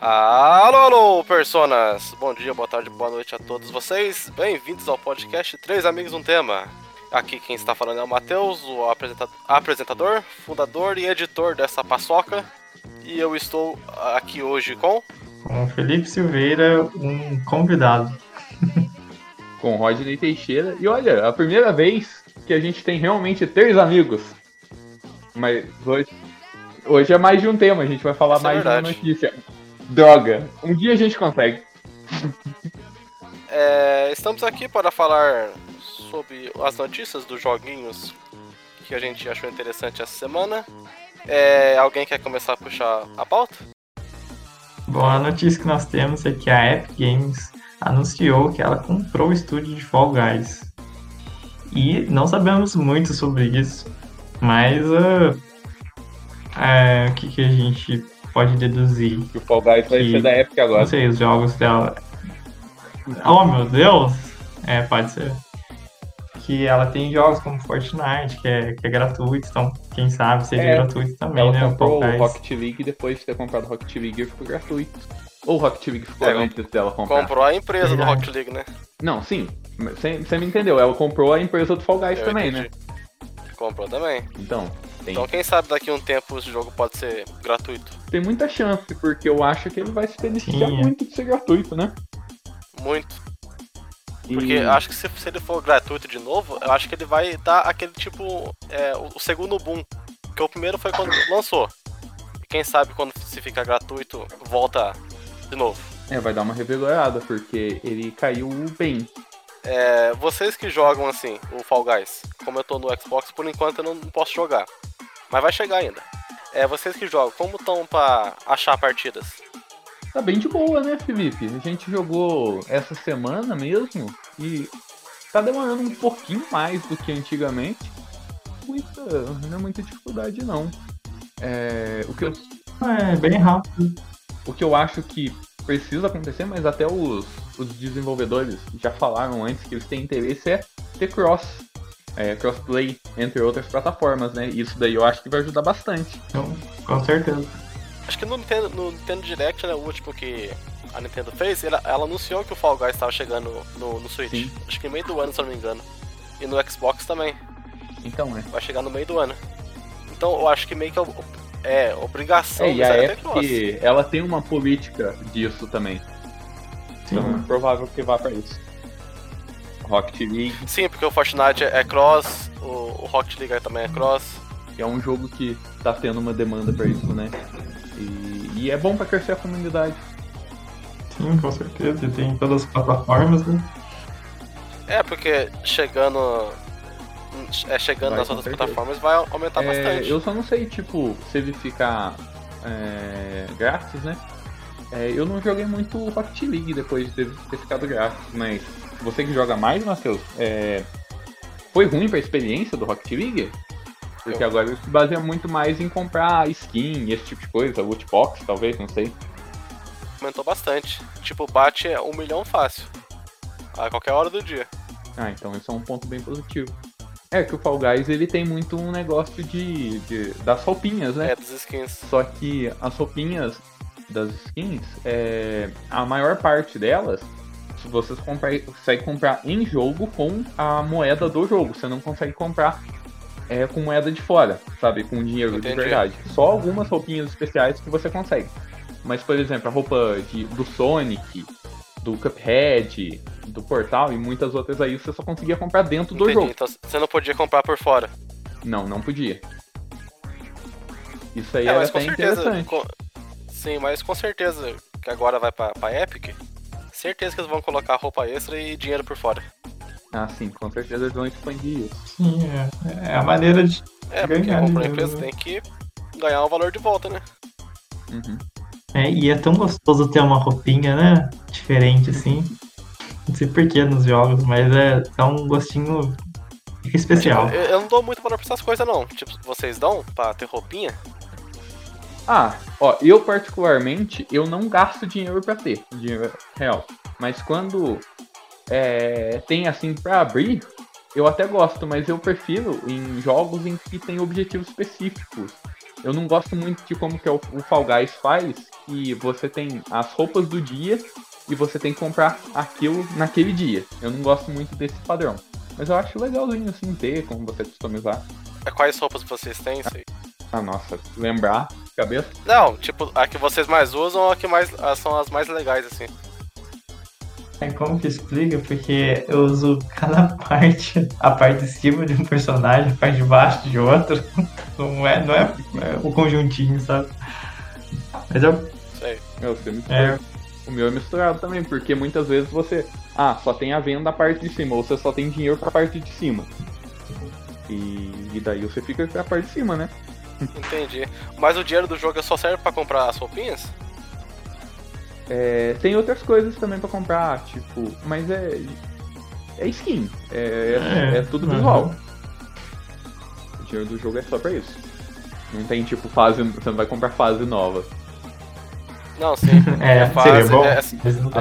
Alô, alô, personas! Bom dia, boa tarde, boa noite a todos vocês. Bem-vindos ao podcast Três Amigos um Tema. Aqui quem está falando é o Matheus, o apresentador, fundador e editor dessa paçoca. E eu estou aqui hoje com. Com o Felipe Silveira, um convidado. com Rodney Teixeira. E olha, a primeira vez que a gente tem realmente três amigos. Mas hoje, hoje é mais de um tema, a gente vai falar Isso é mais é de uma notícia. Droga, um dia a gente consegue. É, estamos aqui para falar sobre as notícias dos joguinhos que a gente achou interessante essa semana. É, alguém quer começar a puxar a pauta? Bom, a notícia que nós temos é que a Epic Games anunciou que ela comprou o estúdio de Fall Guys. E não sabemos muito sobre isso, mas uh, é, o que, que a gente pode deduzir? Que o Fall Guys que, vai ser da Epic agora. Não sei, os jogos dela. Oh meu Deus! É, pode ser. Que ela tem jogos como Fortnite, que é, que é gratuito, então quem sabe seja é, gratuito também, ela né? comprou o Rocket League e depois de ter comprado o Rocket League ficou gratuito. Ou o Rocket League ficou é, antes dela comprar? Comprou a empresa do Rocket League, né? Não, sim. Você me entendeu. Ela comprou a empresa do Fall Guys Eu também, entendi. né? Comprou também. Então, tem... Então quem sabe daqui a um tempo esse jogo pode ser gratuito. Tem muita chance, porque eu acho que ele vai se beneficiar Sim. muito de ser gratuito, né? Muito. Porque e... acho que se, se, ele for gratuito de novo, eu acho que ele vai dar aquele tipo. É, o, segundo boom. Porque o primeiro foi quando lançou. E quem sabe quando se fica gratuito, volta de novo. É, vai dar uma revigorada, porque ele caiu bem. É, vocês que jogam assim, o Fall Guys, como eu tô no Xbox, por enquanto eu não posso jogar. Mas vai chegar ainda. É, vocês que jogam, como estão pra achar partidas? Tá bem de boa, né, Felipe? A gente jogou essa semana mesmo e tá demorando um pouquinho mais do que antigamente. Muita, não é muita dificuldade, não. É, o que eu... É, bem rápido. O que eu acho que precisa acontecer, mas até os, os desenvolvedores já falaram antes que eles têm interesse é ter cross, é, crossplay entre outras plataformas, né? Isso daí eu acho que vai ajudar bastante. Então, com certeza. Acho que no Nintendo, no Nintendo Direct, né, o último que a Nintendo fez, ela, ela anunciou que o Fall Guys estava chegando no, no Switch. Sim. Acho que no meio do ano, se eu não me engano. E no Xbox também. Então, é. Vai chegar no meio do ano. Então eu acho que meio que é é, obrigação é, e a Epic, ela tem uma política disso também. Sim. Então é provável que vá para isso. Rocket League. Sim, porque o Fortnite é cross, o, o Rocket League também é cross. É um jogo que tá tendo uma demanda para isso, né? E, e, é bom para crescer a comunidade. Sim, com certeza. E tem todas as plataformas, né? É, porque chegando é, chegando vai, nas outras certeza. plataformas vai aumentar é, bastante. Eu só não sei, tipo, se ele ficar é, grátis, né? É, eu não joguei muito Rocket League depois de ter, ter ficado grátis, mas você que joga mais, Matheus, é, foi ruim pra experiência do Rocket League? Porque agora ele se baseia muito mais em comprar skin e esse tipo de coisa, loot box, talvez, não sei. Aumentou bastante. Tipo, bate um milhão fácil. A qualquer hora do dia. Ah, então isso é um ponto bem positivo. É que o Fall Guys ele tem muito um negócio de, de das roupinhas, né? É, das skins. Só que as roupinhas das skins, é, a maior parte delas, se você comprar, consegue comprar em jogo com a moeda do jogo. Você não consegue comprar é, com moeda de fora, sabe? Com dinheiro Entendi. de verdade. Só algumas roupinhas especiais que você consegue. Mas, por exemplo, a roupa de, do Sonic, do Cuphead, do Portal e muitas outras aí você só conseguia comprar dentro Entendi, do jogo. Então você não podia comprar por fora. Não, não podia. Isso aí é, era até certeza, interessante. Com... Sim, mas com certeza que agora vai pra, pra Epic, certeza que eles vão colocar roupa extra e dinheiro por fora. Ah, sim, com certeza eles vão expandir isso. Sim, é, é a maneira de. É, porque a empresa né? tem que ganhar o valor de volta, né? Uhum. É, e é tão gostoso ter uma roupinha, né? Diferente assim. Não sei porquê nos jogos, mas é dá um gostinho especial. Eu, eu, não dou muito valor pra essas coisas, não. Tipo, vocês dão pra ter roupinha? Ah, ó, eu particularmente, eu não gasto dinheiro pra ter, dinheiro real. Mas quando é, tem assim pra abrir, eu até gosto, mas eu prefiro em jogos em que tem objetivos específicos. Eu não gosto muito de como que é o, o Fall Guys faz, que você tem as roupas do dia e você tem que comprar aquilo naquele dia. Eu não gosto muito desse padrão. Mas eu acho legalzinho assim ter, como você customizar. É, Quais roupas vocês têm? Sei. Ah, nossa, lembrar, cabeça. Não, tipo, a que vocês mais usam ou a que mais, as- são as mais legais, assim. É como que explica? Porque eu uso cada parte, a parte de cima de um personagem, a parte de baixo de outro. Não é, não é, é o conjuntinho, sabe? Mas eu. Sei. Meu, você mistura. É, O meu é misturado também, porque muitas vezes você. Ah, só tem a venda da parte de cima, ou você só tem dinheiro pra parte de cima. E, e daí você fica com a parte de cima, né? Entendi. Mas o dinheiro do jogo só serve pra comprar as roupinhas? É, tem outras coisas também pra comprar, tipo. Mas é. É skin. É, é, É, é tudo uhum. visual. O dinheiro do jogo é só pra isso. Não tem tipo fase. Você não vai comprar fase nova. Não, sim. é, fase, seria bom. é, As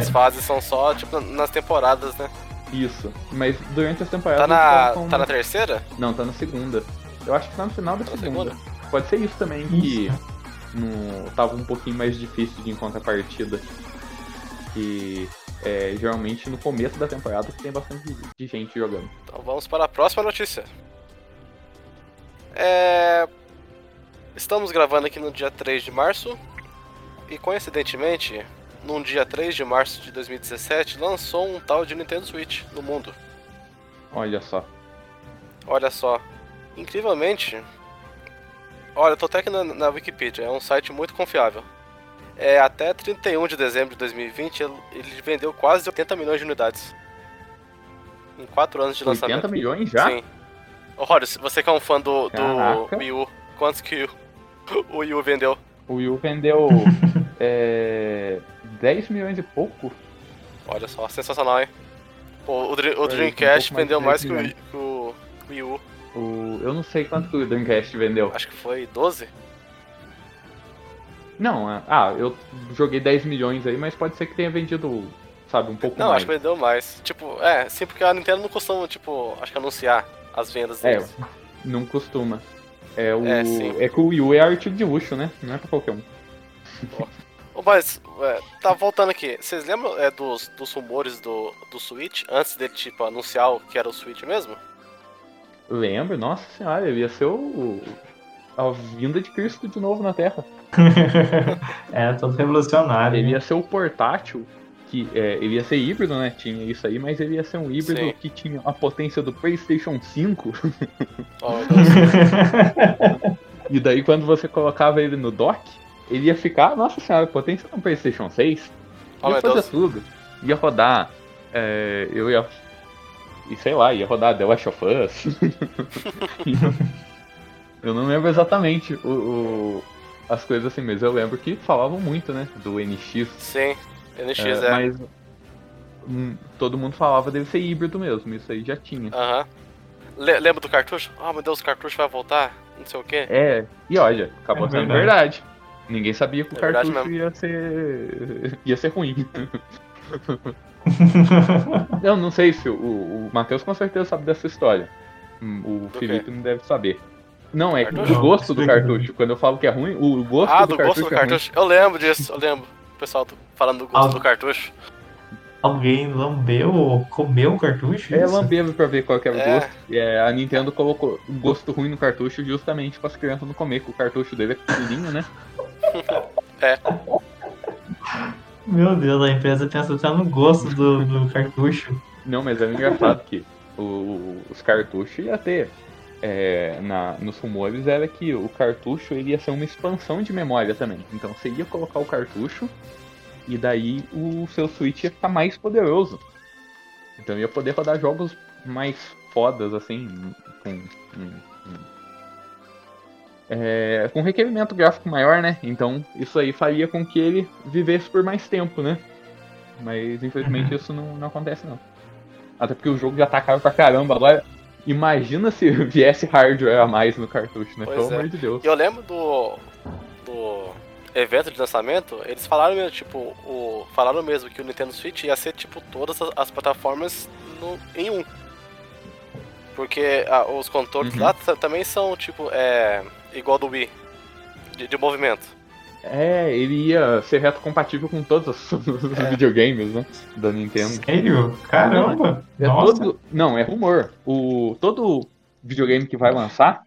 tem. fases são só, tipo, nas temporadas, né? Isso. Mas durante as temporadas. Tá na, tá na terceira? Não, tá na segunda. Eu acho que tá no final da Tá segunda. segunda? Pode ser isso também, que Isso. no, tava um pouquinho mais difícil de encontrar partida. E é, geralmente no começo da temporada tem bastante de gente jogando. Então vamos para a próxima notícia. É... Estamos gravando aqui no dia 3 de março. E coincidentemente, num dia 3 de março de 2017, lançou um tal de Nintendo Switch no mundo. Olha só. Olha só. Incrivelmente. Olha, eu tô até aqui na, na Wikipedia, é um site muito confiável. É, até 31 de dezembro de 2020, ele, ele vendeu quase 80 milhões de unidades. Em 4 anos de 80 lançamento. milhões já? Sim. Ô, Rory, se você que é um fã do, do. Wii U, quantos que o, o Wii U vendeu? O Wii U vendeu é, 10 milhões e pouco. Olha só, sensacional, hein? Pô, o, o Foi, Dreamcast um pouco vendeu mais mais que o, 10 Wii- que o Wii U. O, eu não sei quanto que o Dreamcast vendeu. Acho que foi 12? Não, é- ah, eu joguei 10 milhões aí, mas pode ser que tenha vendido, sabe, um pouco Não, mais. acho que vendeu mais. Tipo, é, sim, porque a Nintendo não costuma, tipo, acho que anunciar as vendas É, deles. não costuma. É, o, É, sim. é que o Wii U é artigo de luxo, né? Não é pra qualquer um. Ô, Mas, é, tá voltando aqui. Vocês lembram é, dos, dos rumores do, do Switch antes dele, tipo, anunciar o que era o Switch mesmo? Lembro, nossa senhora, ele ia ser o, a vinda de Cristo de novo na Terra. é todo revolucionário. Ele né? ia ser o portátil, que é, ele ia ser híbrido, né? Tinha isso aí, mas ele ia ser um híbrido Sim. que tinha a potência do PlayStation 5. Oh, e daí quando você colocava ele no dock, ele ia ficar, nossa senhora, a potência do PlayStation 6. Oh, ia meu fazer Deus. tudo. Ia rodar. é, eu ia. E sei lá, ia rodar The Last of Us. eu não lembro exatamente o, o- as coisas assim, mas eu lembro que falavam muito, né? Do NX. Sim, NX, é, é. Mas hum, todo mundo falava dele ser híbrido mesmo, isso aí já tinha. Aham. Le- lembra do cartucho? Ah, meu Deus, o cartucho vai voltar? Não sei o quê. É, e olha, acabou É sendo verdade. verdade. Ninguém sabia que o É cartucho ia ser. ia ser ruim. Eu não sei se o, o Matheus com certeza sabe dessa história. Hum, O Do Felipe não deve saber. Não, é Cartucho? o gosto do cartucho. Quando eu falo que é ruim, o gosto ah, do, do cartucho gosto do é ruim. cartucho. Eu lembro disso, eu lembro. O pessoal do- falando do gosto Ah. do cartucho. Alguém lambeu ou comeu o cartucho? É lambeiro pra ver qual que era o É. gosto. E é, a Nintendo colocou o gosto ruim no cartucho justamente para as crianças não comer, que o cartucho dele é pequenininho, né? Meu Deus, a empresa pensa até no gosto do, do cartucho. Não, mas é engraçado que o- os cartuchos ia ter. é, na, nos rumores era que o cartucho ele ia ser uma expansão de memória também. Então você ia colocar o cartucho e daí o seu Switch ia ficar mais poderoso. Então ia poder rodar jogos mais fodas, assim, com. um- um- é, com requerimento gráfico maior, né? Então isso aí faria com que ele vivesse por mais tempo, né? Mas infelizmente isso não, não acontece não. Até porque o jogo já tá caro pra caramba. Agora, imagina se viesse hardware a mais no cartucho, né? Pois Pelo é. amor de Deus. E eu lembro do. do evento de lançamento, eles falaram mesmo, tipo, o. Falaram mesmo que o Nintendo Switch ia ser tipo todas as, as plataformas no, em um. Porque ah, os controles Uhum. lá também são, tipo, é. Igual do Wii. De, de movimento. É, ele ia ser retrocompatível com todos os, os É. videogames, né? Da Nintendo. Sério? Caramba! É Nossa! todo- não, é rumor. O, todo videogame que vai lançar,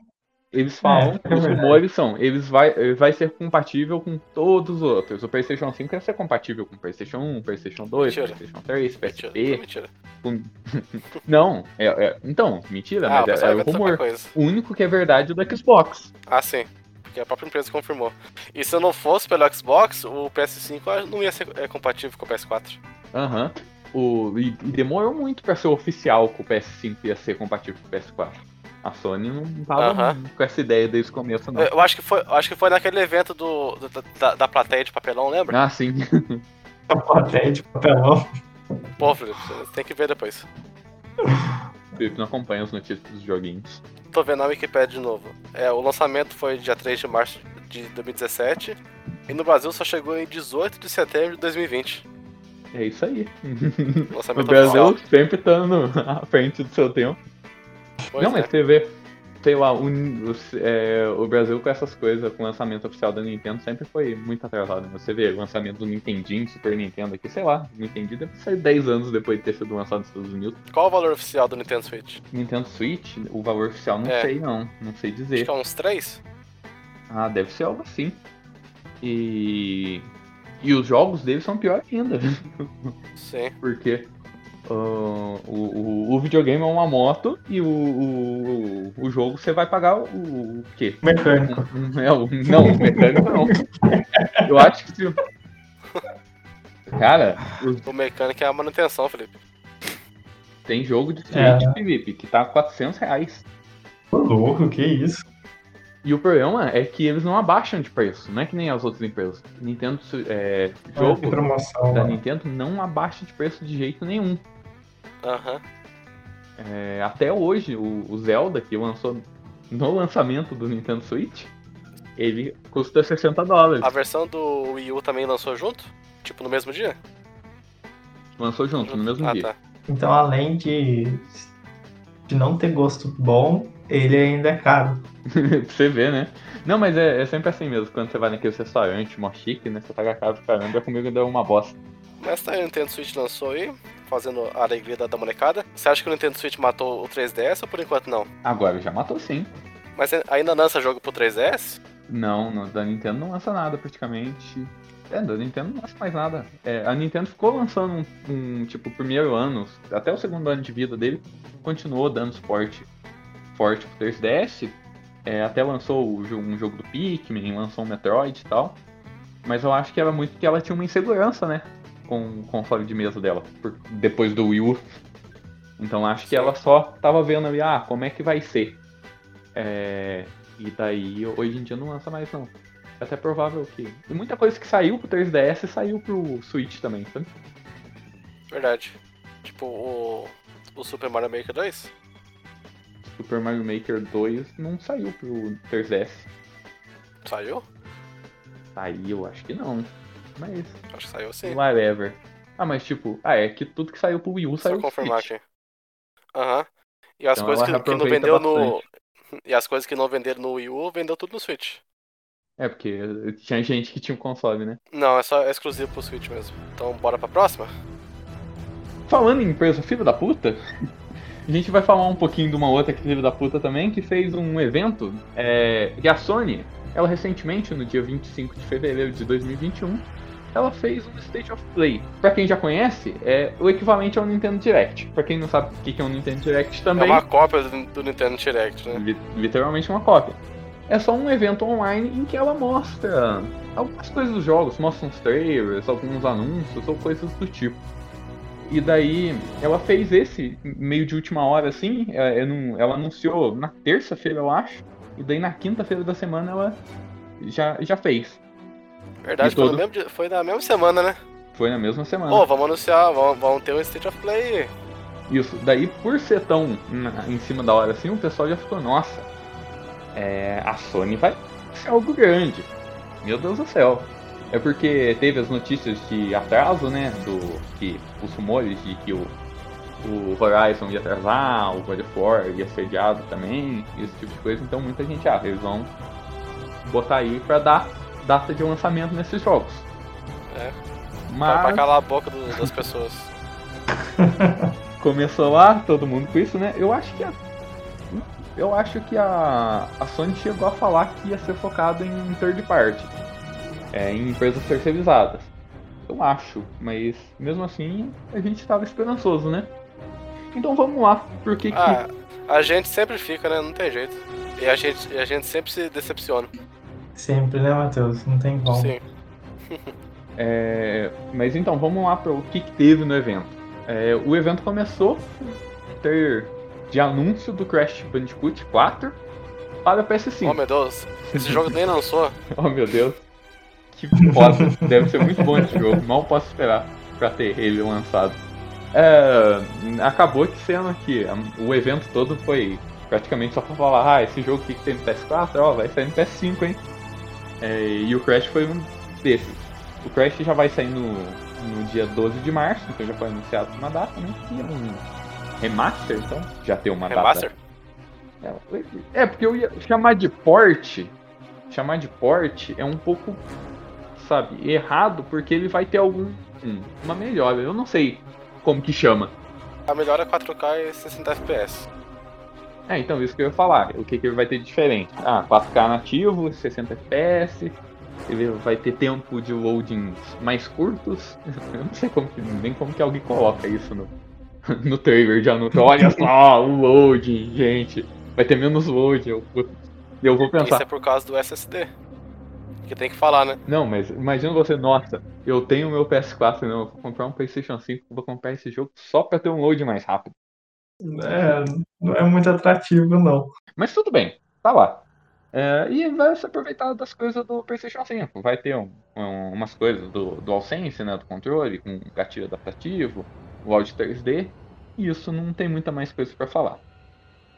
eles falam, É, é os rumores são, eles vai, ele vai ser compatível com todos os outros. O PlayStation 5 ia ser compatível com o PlayStation 1, PlayStation 2, Mentira. PlayStation 3, Mentira, PSP. mentira. com- Não, é, é- então, mentira, Ah, mas é, pessoal é o rumor. O único que é verdade é do Xbox. Ah, sim. Porque a própria empresa confirmou. E se não fosse pelo Xbox, o PS5 não ia ser é, compatível com o PS4. Aham. O, e, e demorou muito pra ser oficial que o PS5 ia ser compatível com o PS4. A Sony não tava com essa ideia desde o começo, não. Eu eu acho que foi, acho que foi naquele evento do, do- da, da plateia de papelão, lembra? Ah, sim. A plateia de papelão. Pô, Felipe, você tem que ver depois. Felipe não acompanha as notícias dos joguinhos. Tô vendo na Wikipedia de novo. É, o lançamento foi dia 3 de março de 2017. E no Brasil só chegou em 18 de setembro de 2020. É isso aí. O Brasil oficial. sempre estando à frente do seu tempo. Pois não, é. mas você vê, sei lá, o, o- é, o Brasil com essas coisas, com o lançamento oficial da Nintendo, sempre foi muito atrasado. né? Você vê o lançamento do Nintendinho, Super Nintendo aqui, sei lá, o Nintendinho deve sair 10 anos depois de ter sido lançado nos Estados Unidos. Qual o valor oficial do Nintendo Switch? Nintendo Switch, o valor oficial não É. sei não, não sei Acho dizer. que é uns 3? Ah, deve ser algo assim. E. E os jogos dele são pior ainda. Sim. Porque ah, o, o, o videogame é uma moto e o, o, o jogo você vai pagar o, o quê? Mecânico. É, não, o mecânico não. Eu acho que se. Cara, O mecânico é a manutenção, Felipe. tem jogo de Switch, É. Felipe, que tá 400 reais. Ô, louco, que isso? E o problema é que eles não abaixam de preço, não é que nem as outras empresas. Nintendo, é, jogo promoção. da mano. Nintendo não abaixa de preço de jeito nenhum. Aham. É, até hoje, o, o Zelda, que lançou no lançamento do Nintendo Switch, ele custa 60 dólares. A versão do Wii U também lançou junto? Tipo, no mesmo dia? Lançou junto, no mesmo ah, dia. tá. Então, além de, de não ter gosto bom, ele ainda é caro. pra você ver, né? Não, mas é, é sempre assim mesmo. Quando você vai naquele restaurante mó chique, né? Você paga caro pra caramba, comigo deu uma bosta. Mas tá aí, o Nintendo Switch lançou aí, fazendo a alegria da, da molecada. Você acha que o Nintendo Switch matou o 3DS ou por enquanto não? Agora já matou sim. Mas ainda lança jogo pro 3DS? Não, no, da Nintendo não lança nada praticamente. É, da Nintendo não lança mais nada. É, a Nintendo ficou lançando um, um, tipo, o primeiro ano, até o segundo ano de vida dele, continuou dando suporte forte pro 3DS. É, até lançou um jogo do Pikmin, lançou um Metroid e tal. Mas eu acho que era muito que ela tinha uma insegurança, né? Com o console de mesa dela, por- depois do Wii U. Então acho que ela só tava vendo ali, ah, como é que vai ser. É, e daí, hoje em dia não lança mais não. É até provável que. E muita coisa que saiu pro 3DS saiu pro Switch também, sabe? Verdade. Tipo, o, o Super Mario Maker 2? Super Mario Maker 2 não saiu pro 3DS. Saiu? Saiu, acho que não. Mas, Acho que saiu sim. whatever. Ah, mas tipo, ah, é que tudo que saiu pro Wii U Só saiu pro confirmar Switch. aqui. Aham. E as Então coisas que, que não vendeu no. E as coisas que não venderam no Wii U, vendeu tudo no Switch. É, porque tinha gente que tinha um console, né? Não, é só é exclusivo pro Switch mesmo. Então bora pra próxima? Falando em empresa filho da puta, a gente vai falar um pouquinho de uma outra que é filho da puta também, que fez um evento. É, e a Sony, ela recentemente, no dia 25 de fevereiro de 2021, ela fez um State of Play. Pra quem já conhece, é o equivalente ao Nintendo Direct. Pra quem não sabe o que é um Nintendo Direct É também, uma cópia do, do Nintendo Direct, né? li- literalmente uma cópia. É só um evento online em que ela mostra algumas coisas dos jogos, mostra uns trailers, alguns anúncios ou coisas do tipo. E daí ela fez esse meio de última hora assim, é, é num- ela anunciou na terça-feira, eu acho, e daí na quinta-feira da semana ela já, já fez. Verdade, foi, todo- mesmo foi na mesma semana, né? Foi na mesma semana. Ô, vamos anunciar, vamos, vamos ter um State of Play. Isso, daí por ser tão em cima da hora assim, o pessoal já ficou, nossa, é, a Sony vai ser algo grande. Meu Deus do céu. É porque teve as notícias de atraso, né? Do que os rumores de que o, o Horizon ia atrasar, o God of War ia ser adiado também, esse tipo de coisa. Então muita gente, ah, eles vão botar aí pra dar data de lançamento nesses jogos. É. Mas Pra calar a boca do- das pessoas. começou lá, todo mundo com isso, né? Eu acho que a, eu acho que a, a Sony chegou a falar que ia ser focado em third party, é, em empresas terceirizadas. Eu acho, mas mesmo assim a gente estava esperançoso, né? Então vamos lá, por que Ah, a gente sempre fica, né? Não tem jeito. E a gente, e a gente sempre se decepciona. Sempre, né, Matheus? Não tem como. Sim. É, mas então, vamos lá para o que, que teve no evento. É, o evento começou a ter de anúncio do Crash Bandicoot 4 para o PS5. Oh meu Deus, esse jogo nem lançou. Oh meu Deus. Que foda. Deve ser muito bom esse jogo. Mal posso esperar pra ter ele lançado. É, acabou que sendo que a- o evento todo foi praticamente só pra falar, ah, esse jogo aqui que tem no PS4, ó, vai sair no PS5, hein? É, e o Crash foi um desses. O Crash já vai sair no, no dia 12 de março, então já foi anunciado uma data, né? E é um remaster, então já tem uma Remaster? data. É, porque eu ia chamar de porte. Chamar de porte é um pouco, sabe, errado, porque ele vai ter algum. hum, uma melhora. Eu não sei como que chama. A melhor é 4K e 60 FPS. É, então isso que eu ia falar. O que, que ele vai ter de diferente? Ah, 4K nativo, 60 FPS. Ele vai ter tempo de loadings mais curtos. Eu não sei como que, nem como que alguém coloca isso no, no trailer de anúncio. Olha só, o loading, gente. Vai ter menos load. Eu, eu vou pensar. Isso é por causa do SSD. Que tem que falar, né? Não, mas imagina você, nossa, eu tenho meu PS4, não, eu vou comprar um PlayStation 5, vou comprar esse jogo só pra ter um load mais rápido. É, não é muito atrativo, não. Mas tudo bem, tá lá. É, e vai se aproveitar das coisas do PlayStation 5. Vai ter um- um- umas coisas do DualSense, né, do controle, com gatilho adaptativo, o áudio 3D, e isso não tem muita mais coisa pra falar.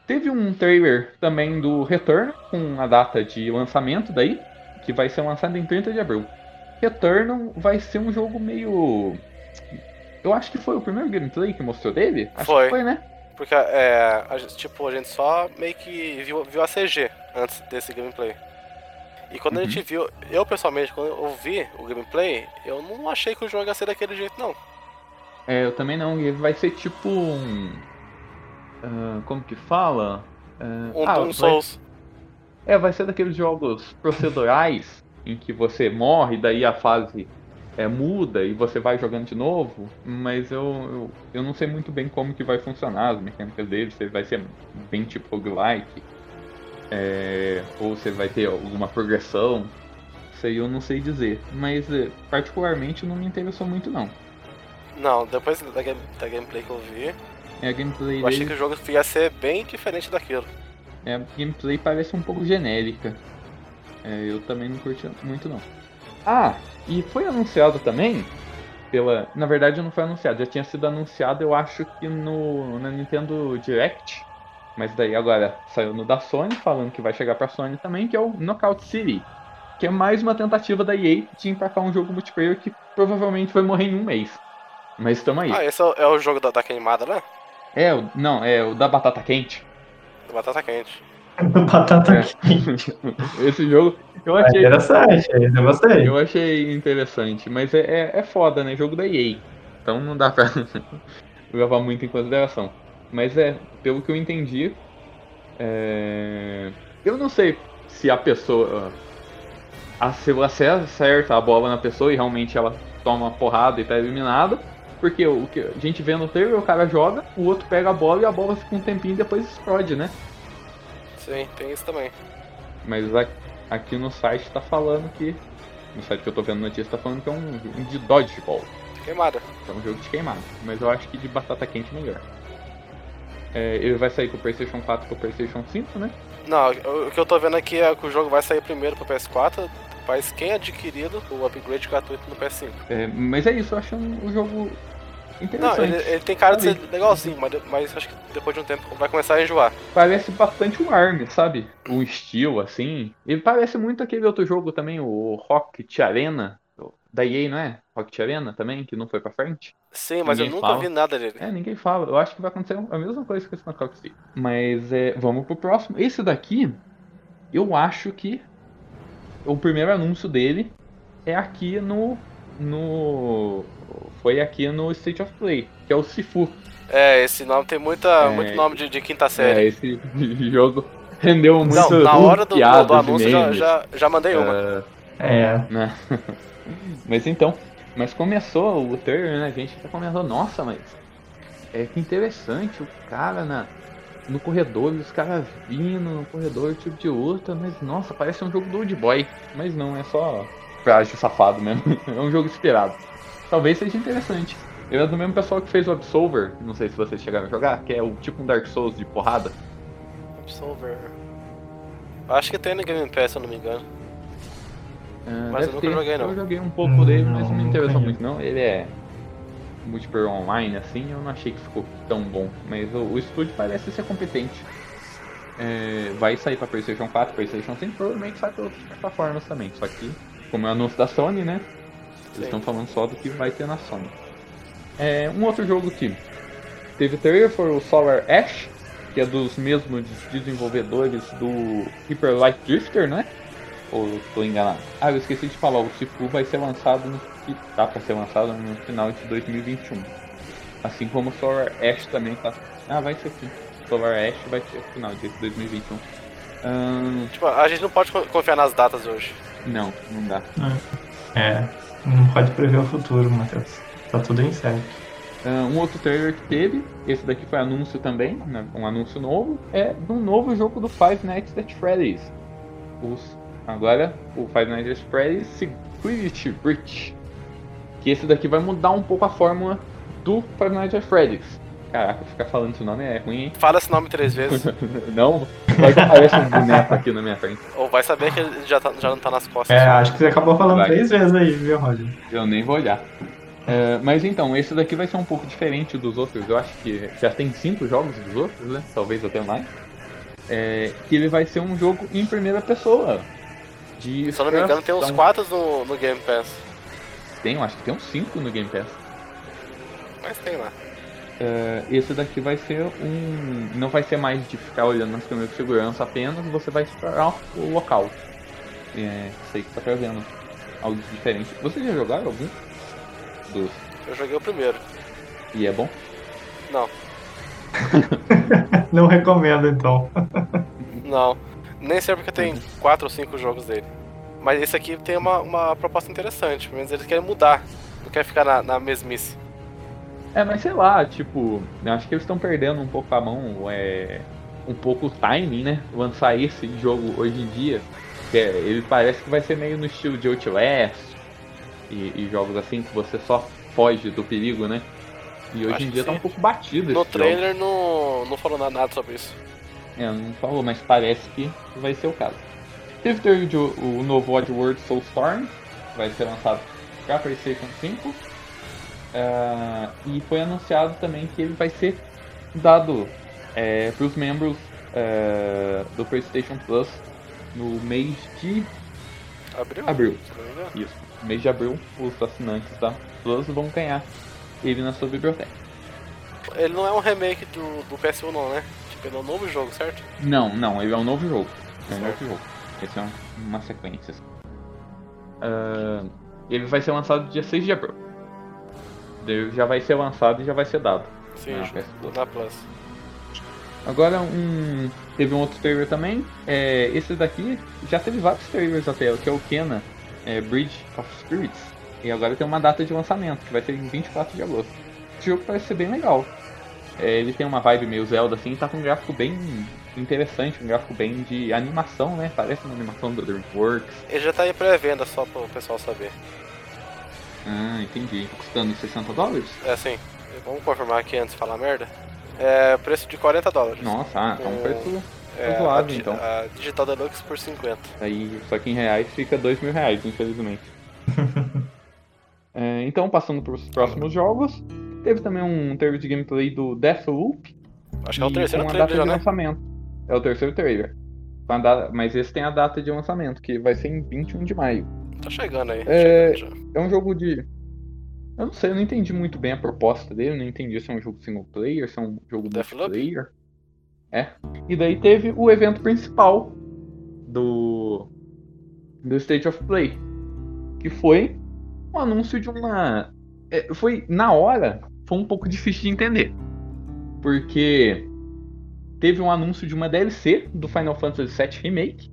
Teve um trailer também do Return, com a data de lançamento daí, que vai ser lançado em 30 de abril. Return vai ser um jogo meio. Eu acho que foi o primeiro gameplay que mostrou dele? Acho Foi. que foi, né? Porque, é, a gente, tipo, a gente só meio que viu, viu a CG antes desse gameplay. E quando a Uhum. gente viu, eu pessoalmente, quando eu vi o gameplay, eu não achei que o jogo ia ser daquele jeito, não. É, eu também não. Ele vai ser tipo um. ah, como que fala? Ah, Um ah, Doom vai- Souls. É, vai ser daqueles jogos procedurais em que você morre, daí a fase é, muda e você vai jogando de novo. Mas eu, eu, eu não sei muito bem como que vai funcionar as mecânicas dele. Se vai ser bem tipo roguelike. É, ou se vai ter alguma progressão. Isso aí eu não sei dizer. Mas é, particularmente não me interessou muito não. Não, depois da, game- da gameplay que eu vi, É gameplay eu achei dele- que o jogo ia ser bem diferente daquilo. É, a gameplay parece um pouco genérica. É, eu também não curti muito não. Ah, e foi anunciado também pela. Na verdade não foi anunciado, já tinha sido anunciado eu acho que no na Nintendo Direct. Mas daí agora saiu no da Sony falando que vai chegar pra Sony também, que é o Knockout City. Que é mais uma tentativa da EA de emplacar um jogo multiplayer que provavelmente vai morrer em um mês. Mas estamos aí. Ah, esse é o, é o jogo da, da queimada, né? É, não, é o da batata quente. Da batata quente. Batata É. quente. Esse jogo eu É achei. interessante, esse eu gostei. Eu achei interessante, mas é, é, é foda, né? Jogo da EA. Então não dá pra levar muito em consideração. Mas é, pelo que eu entendi, é, eu não sei se a pessoa. a- Se você acerta a bola na pessoa e realmente ela toma uma porrada e tá eliminada. Porque o que a gente vê no trailer, o cara joga, o outro pega a bola e a bola fica um tempinho e depois explode, né? Sim, tem isso também. Mas aqui no site tá falando que. No site que eu tô vendo notícia tá falando que é um, um de dodgeball. Queimada. É um jogo de queimado. Mas eu acho que de batata quente é melhor. É, ele vai sair pro Playstation 4 e pro Playstation 5, né? Não, o o que eu tô vendo aqui é que o jogo vai sair primeiro pro PS4, mas quem é adquirido, o upgrade gratuito no PS5. É, mas é isso, eu acho um, um jogo Não, ele, ele tem cara de ser Sabe? legalzinho, mas, mas acho que depois de um tempo vai começar a enjoar. Parece bastante um ARM, sabe? Um estilo assim. Ele parece muito aquele outro jogo também, o Rocket Arena. Da EA, não é? Rocket Arena também, que não foi pra frente. Sim, mas eu Ninguém nunca fala. vi nada dele. É, ninguém fala. Eu acho que vai acontecer a mesma coisa com esse Knockout City. Mas é, vamos pro próximo. Esse daqui, eu acho que o primeiro anúncio dele é aqui no. no. Foi aqui no State of Play, que é o Sifu. É, esse nome tem muita, É, muito nome de, de quinta É, série. esse jogo rendeu muito. Não, na hora do, do, do anúncio já, já, já mandei uma. Ah, É, né? mas então, mas começou o trailer, né? A gente até começou, nossa, mas é que interessante o cara na, no corredor, os caras vindo no corredor, tipo de luta, mas nossa, parece um jogo do Old Boy. Mas não, é só frágil safado mesmo. é um jogo esperado. Talvez seja interessante. Ele é do mesmo pessoal que fez o Absolver, não sei se vocês chegaram a jogar, que é o tipo um Dark Souls de porrada. Absolver. Acho que tem no Game Pass, se eu não me engano. Ah, Mas eu nunca joguei, não. Eu joguei um pouco Hum, dele, mas não me interessou muito não. Ele é multiplayer online, assim, eu não achei que ficou tão bom. Mas o, o estúdio parece ser competente. É, vai sair pra Playstation 4, Playstation 5, provavelmente sai pra outras plataformas também. Só que, como é o anúncio da Sony, né? Eles estão falando só do que vai ter na Sony. É, um outro jogo que teve trailer foi o Solar Ash, que é dos mesmos desenvolvedores do Hyper Light Drifter, né? Ou tô enganado? Ah, eu esqueci de falar, o Sifu vai ser lançado no que tá pra ser lançado no final de 2021. Assim como o Solar Ash também tá. Ah, vai ser sim. Solar Ash vai ser no final de 2021. Ahn, Tipo, a gente não pode co- confiar nas datas hoje. não, não dá. é. Não pode prever o futuro, Matheus. Tá tudo incerto. Ah, um outro trailer que teve, esse daqui foi anúncio também, né, um anúncio novo, é do novo jogo do Five Nights at Freddy's. Os- agora, o Five Nights at Freddy's Security Breach. Que esse daqui vai mudar um pouco a fórmula do Five Nights at Freddy's. Caraca, ficar falando esse nome é ruim, hein? Fala esse nome três vezes. Não, vai que aparece um boneco aqui na minha frente. ou vai saber que ele já, tá- já não tá nas costas. É, acho que você acabou falando Vai. três vezes aí, viu, Roger? Eu nem vou olhar. É, mas então, esse daqui vai ser um pouco diferente dos outros. Eu acho que já tem cinco jogos dos outros, né? Talvez até mais. É, que ele vai ser um jogo em primeira pessoa. De Se eu não me engano, tem uns quatro no, no Game Pass. Tem, eu acho que tem uns cinco no Game Pass. Mas tem lá. É, esse daqui vai ser um. Não vai ser mais de ficar olhando nas câmeras de segurança apenas, você vai explorar o local. É, sei que tá trazendo algo diferente. Vocês já jogaram algum dos. Eu joguei o primeiro. E é bom? Não, Não recomendo, então. não. Nem sei porque tem quatro ou cinco jogos dele. Mas esse aqui tem uma, uma proposta interessante. Pelo menos eles querem mudar. Não quer ficar na, na mesmice. É, mas sei lá, tipo, eu acho que eles estão perdendo um pouco a mão, é, um pouco o timing, né? Lançar esse jogo hoje em dia, é, ele parece que vai ser meio no estilo de Outlast e, e jogos assim que você só foge do perigo, né? E hoje Acho em dia tá um pouco batido esse No trailer não, não falou na- nada sobre isso. É, não falou, mas parece que vai ser o caso. Teve o, o novo Oddworld Soulstorm, vai ser lançado para PlayStation 5. Ah, e foi anunciado também que ele vai ser dado para os membros eh, do PlayStation Plus no mês de abril. Engano. Isso, no mês de abril, os assinantes da Plus vão ganhar ele na sua biblioteca. Ele não é um remake do, do PS1 não, né? Tipo, ele é um novo jogo, certo? Não, não, ele é um novo jogo. É um novo jogo. Esse é um- uma sequência. Ah, ele vai ser lançado dia 6 de abril. Já vai ser lançado e já vai ser dado. Sim, ju- PS Plus. na Plus. Agora um. Teve um outro trailer também. É, esse daqui já teve vários trailers até, que é o Kena é, Bridge of Spirits. E agora tem uma data de lançamento, que vai ser em 24 de agosto. Esse jogo parece ser bem legal. É, ele tem uma vibe meio Zelda assim, tá com um gráfico bem interessante, um gráfico bem de animação, né? Parece uma animação do DreamWorks. Ele já tá em pré-venda, só pro pessoal saber. Ah, entendi. Custando 60 dólares? É assim, vamos confirmar aqui antes de falar merda. É preço de 40 dólares. Nossa, ah, tá um preço É, a, razoável di- então. a Digital Deluxe por 50. Aí, só que em reais fica dois mil reais, infelizmente. É, então, passando para os próximos jogos, teve também um trailer de gameplay do Deathloop. Acho que é o terceiro a trailer data já, de né? lançamento. É o terceiro trailer. A Mas esse tem a data de lançamento, que vai ser em 21 de maio. Tá chegando aí. É, chegando. É um jogo de. Eu não sei, eu não entendi muito bem a proposta dele, não entendi se é um jogo single player, se é um jogo Deathloop? multiplayer. É. E daí teve o evento principal do do State of Play, que foi um anúncio de uma. é, foi na hora, foi um pouco difícil de entender, porque teve um anúncio de uma DLC do Final Fantasy VII Remake,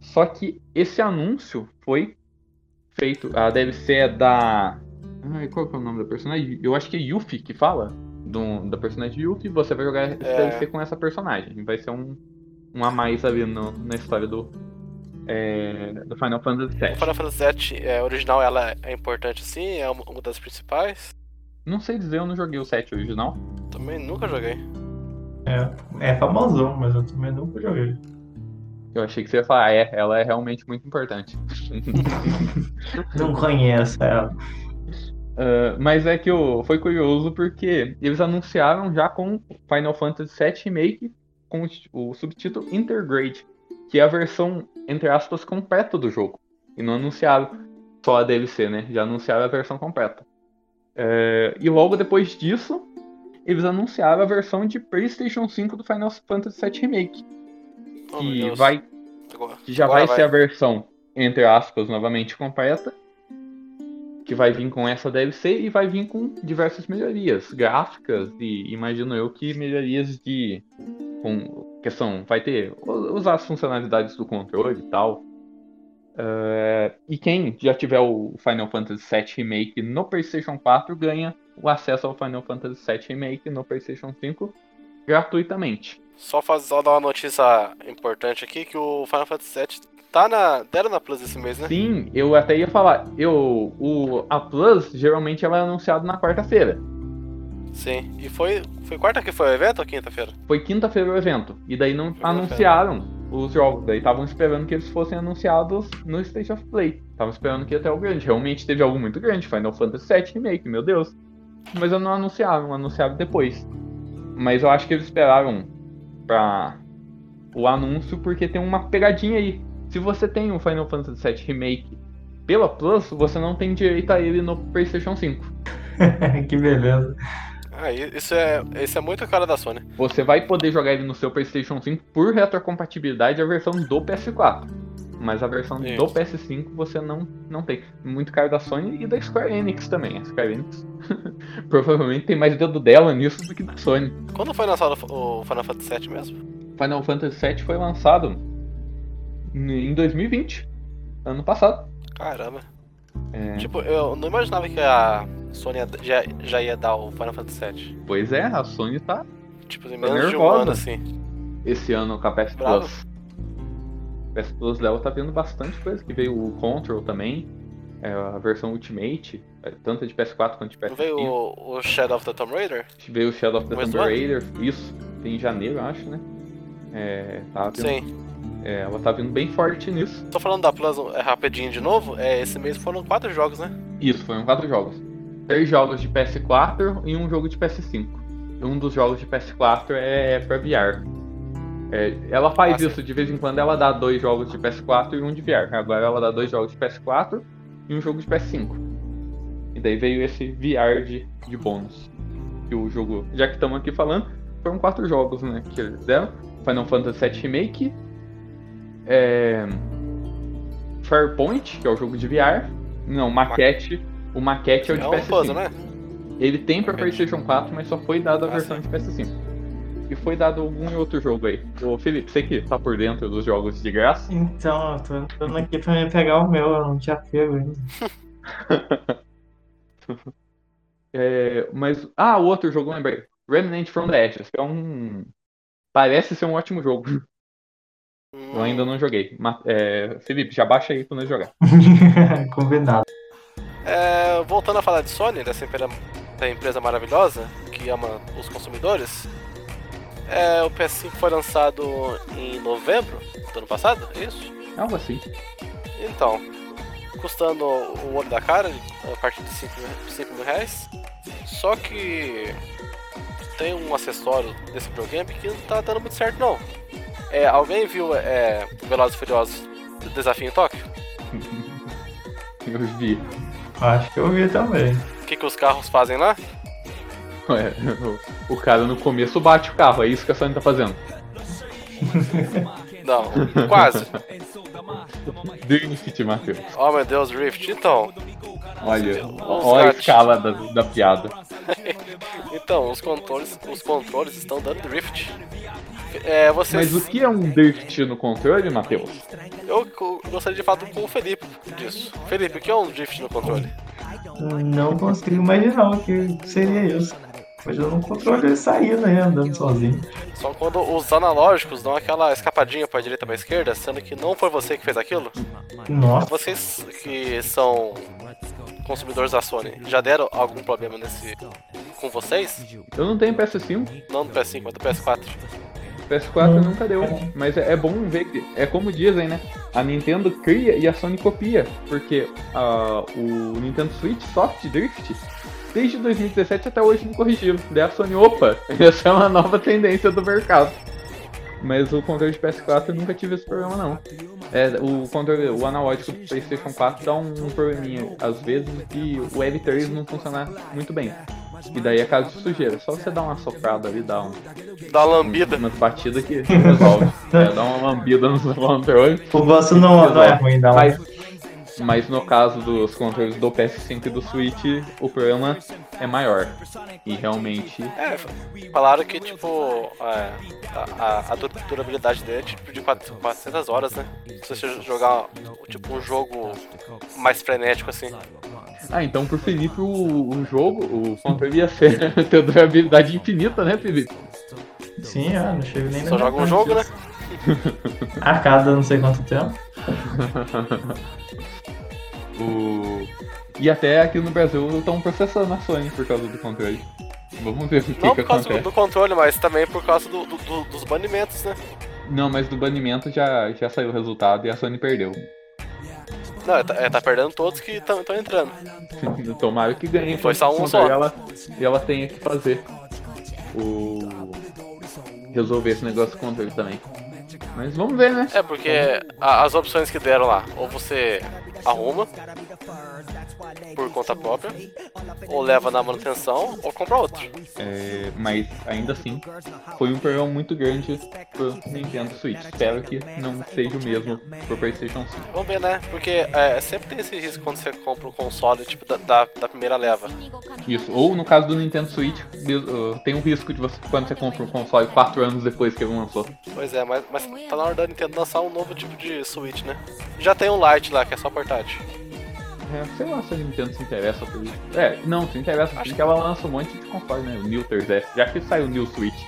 só que esse anúncio foi feito. A DLC é da. Ai, qual que é o nome da personagem? Eu acho que é Yuffie que fala. Do, da personagem Yuffie. Você vai jogar esse É. DLC com essa personagem. Vai ser um, um a mais ali no- na história do, é, do Final Fantasy O VII. Final Fantasy VII é, original ela é importante assim, é uma uma das principais. Não sei dizer, eu não joguei o 7 original. Também nunca joguei. É, é famosão, mas eu também nunca joguei. Eu achei que você ia falar, é, ela é realmente muito importante. Não conheço ela. Ah, mas é que eu, foi curioso porque eles anunciaram já com Final Fantasy VII Remake com o, o subtítulo Intergrade, que é a versão, entre aspas, completa do jogo. E não anunciaram só a DLC, né? Já anunciaram a versão completa. É, e logo depois disso, eles anunciaram a versão de PlayStation 5 do Final Fantasy VII Remake, que, vai, que já agora vai ser a versão, entre aspas, novamente completa. Que vai vir com essa DLC e vai vir com diversas melhorias gráficas e imagino eu que melhorias de. com questão. Vai ter. usar as funcionalidades do controle e tal. É, e quem já tiver o Final Fantasy VII Remake no PlayStation 4 ganha o acesso ao Final Fantasy VII Remake no PlayStation 5 gratuitamente. Só fazer só dar uma notícia importante aqui que o Final Fantasy VII tá na. deram na Plus esse mês, né? Sim, eu até ia falar. Eu, o, a Plus geralmente ela é anunciada na quarta-feira. Sim. E foi. Foi quarta que foi o evento ou quinta-feira? Foi quinta-feira o evento. E daí não Foi anunciaram os jogos. Daí estavam esperando que eles fossem anunciados no State of Play. Estavam esperando que ia até o grande. Realmente teve algo muito grande. Final Fantasy VII Remake, meu Deus. Mas eu não anunciaram, anunciaram depois. Mas eu acho que eles esperaram pra o anúncio porque tem uma pegadinha aí. Se você tem o Final Fantasy VII Remake pela Plus, você não tem direito a ele no PlayStation 5. que beleza. Ah, isso é. Isso é muito cara da Sony. Você vai poder jogar ele no seu PlayStation 5 por retrocompatibilidade a versão do PS4. Mas a versão do Isso. PS5 você não, não tem. Muito caro da Sony e da Square Enix também. A Square Enix provavelmente tem mais dedo dela nisso do que da Sony. Quando foi lançado o Final Fantasy VII mesmo? Final Fantasy VII foi lançado em 2020, ano passado. Caramba. É, Tipo, eu não imaginava que a Sony já, já ia dar o Final Fantasy VII. pois é, a Sony tá Tipo, em Tô menos de um nervosa. ano assim. esse ano com a PS. Plus. PS Plus dela tá vendo bastante coisa, que veio o Control também, é, a versão Ultimate, é, tanto de PS4 quanto de Não veio PS5. o, o Shadow of the Tomb Raider? Veio o Shadow of the Tomb? Raider, isso, em janeiro, acho, né? É, tá vindo- Sim. é, ela tá vindo bem forte nisso. Tô falando da Plus é, rapidinho de novo. É, esse mês foram quatro jogos, né? Isso, foram quatro jogos. Três jogos de PS4 e um jogo de PS5. Um dos jogos de PS4 é pra VR. É, ela faz Ah, isso de vez em quando, ela dá dois jogos de PS4 e um de VR. Agora ela dá dois jogos de PS4 e um jogo de PS5. E daí veio esse VR de, de bônus. Que o jogo, já que estamos aqui falando, foram quatro jogos né, que eles deram. Final Fantasy VII Remake, é, Fairpoint, que é o jogo de VR. Não, Maquete. O Maquete é o de É um PS5. puzzle, né? Ele tem pra. PlayStation 4, mas só foi dado a Ah, versão de PS5. E foi dado algum outro jogo aí. Ô Felipe, você que tá por dentro dos jogos de graça. Então, eu tô entrando aqui pra me pegar o meu, eu não tinha pego ainda. É, mas. Ah, o outro jogo, lembrei. Remnant from the Ashes, que é um. Parece ser um ótimo jogo. Eu ainda não joguei. Ma- é, Felipe, já baixa aí pra nós jogar. Combinado. É, voltando a falar de Sony, dessa empresa maravilhosa que ama os consumidores. É, o PS5 foi lançado em novembro do ano passado, é isso? Algo assim. Então, custando o olho da cara, a partir de 5 mil, 5 mil reais. Só que tem um acessório desse videogame que não tá dando muito certo não. É, alguém viu é, Velozes e Furiosos Desafio em Tóquio? Eu vi. Acho que eu vi também. O que, que os carros fazem lá? Ué, o, o cara no começo bate o carro, é isso que a Sony tá fazendo. Não, quase. Drift, Matheus. Oh meu Deus, Rift. Então, Olha, olha a escala da, da piada. então, os controles, os controles estão dando drift. É, vocês. Mas o que é um drift no controle, Matheus? Eu co- gostaria de falar com o Felipe disso. Felipe, o que é um drift no controle? Não consigo imaginar o que seria isso. Mas eu não controle ele saindo aí, andando sozinho. Só quando os analógicos dão aquela escapadinha pra direita pra esquerda, sendo que não foi você que fez aquilo. Nossa, Vocês que são consumidores da Sony, já deram algum problema nesse com vocês? Eu não tenho PS5, Não do PS5, mas do PS4. PS4 Hum. nunca deu. Mas é, é bom ver que, é como dizem, né? A Nintendo cria e a Sony copia. Porque ah, o Nintendo Switch sofre drift desde 2017 até hoje não corrigiram. Daí a Sony, opa, essa é uma nova tendência do mercado. Mas o controle de PS4 eu nunca tive esse problema não. É, o controle, o analógico do PlayStation 4 dá um, probleminha às vezes que o L3 não funciona muito bem. E daí é caso de sujeira. Só você dar uma soprada ali, dar um, Dá uma lambida. umas batidas que resolve. é, dá uma lambida no seu controle. o gosto não, não é ruim, não. Mas, mas no caso dos controles do PS5 e do Switch, o problema é maior. E realmente. É, falaram que, tipo, é, a, a, a du- durabilidade dele é tipo de 4 400 horas, né? Se você jogar, tipo, um jogo mais frenético, assim. Ah, então pro Felipe o, o jogo, o controle ia ser, ter durabilidade infinita, né, Felipe? Sim, ah, não chego nem Só joga um jogo, né? A cada não sei quanto tempo. O... E até aqui no Brasil estão processando a Sony por causa do controle. Vamos ver o que, Não que por causa do, acontece. do controle, mas também por causa do, do- do- dos banimentos, né? Não, mas do banimento já, já saiu o resultado e a Sony perdeu. Não, tá, é, tá perdendo todos que estão entrando. Tomara que ganhe. Foi só um só. E ela, e ela tenha que fazer o. resolver esse negócio do controle também. Mas vamos ver, né? É porque a- as opções que deram lá, ou você arruma por conta própria, ou leva na manutenção, ou compra outro. É, mas ainda assim, foi um problema muito grande pro Nintendo Switch. Espero que não seja o mesmo pro PlayStation 5. Vamos ver, né? Porque é, sempre tem esse risco quando você compra um console, tipo, da, da, da primeira leva. Isso. Ou no caso do Nintendo Switch, uh, tem um risco de você, quando você compra um console 4 anos depois que ele lançou. Pois é, mas, mas tá na hora da Nintendo lançar um novo tipo de Switch, né? Já tem um Lite lá, que é só portátil. É, sei lá se a Nintendo se interessa por isso. É, não, se interessa, Acho porque ela lança um monte de console, né? O New 3DS, já que saiu o New Switch.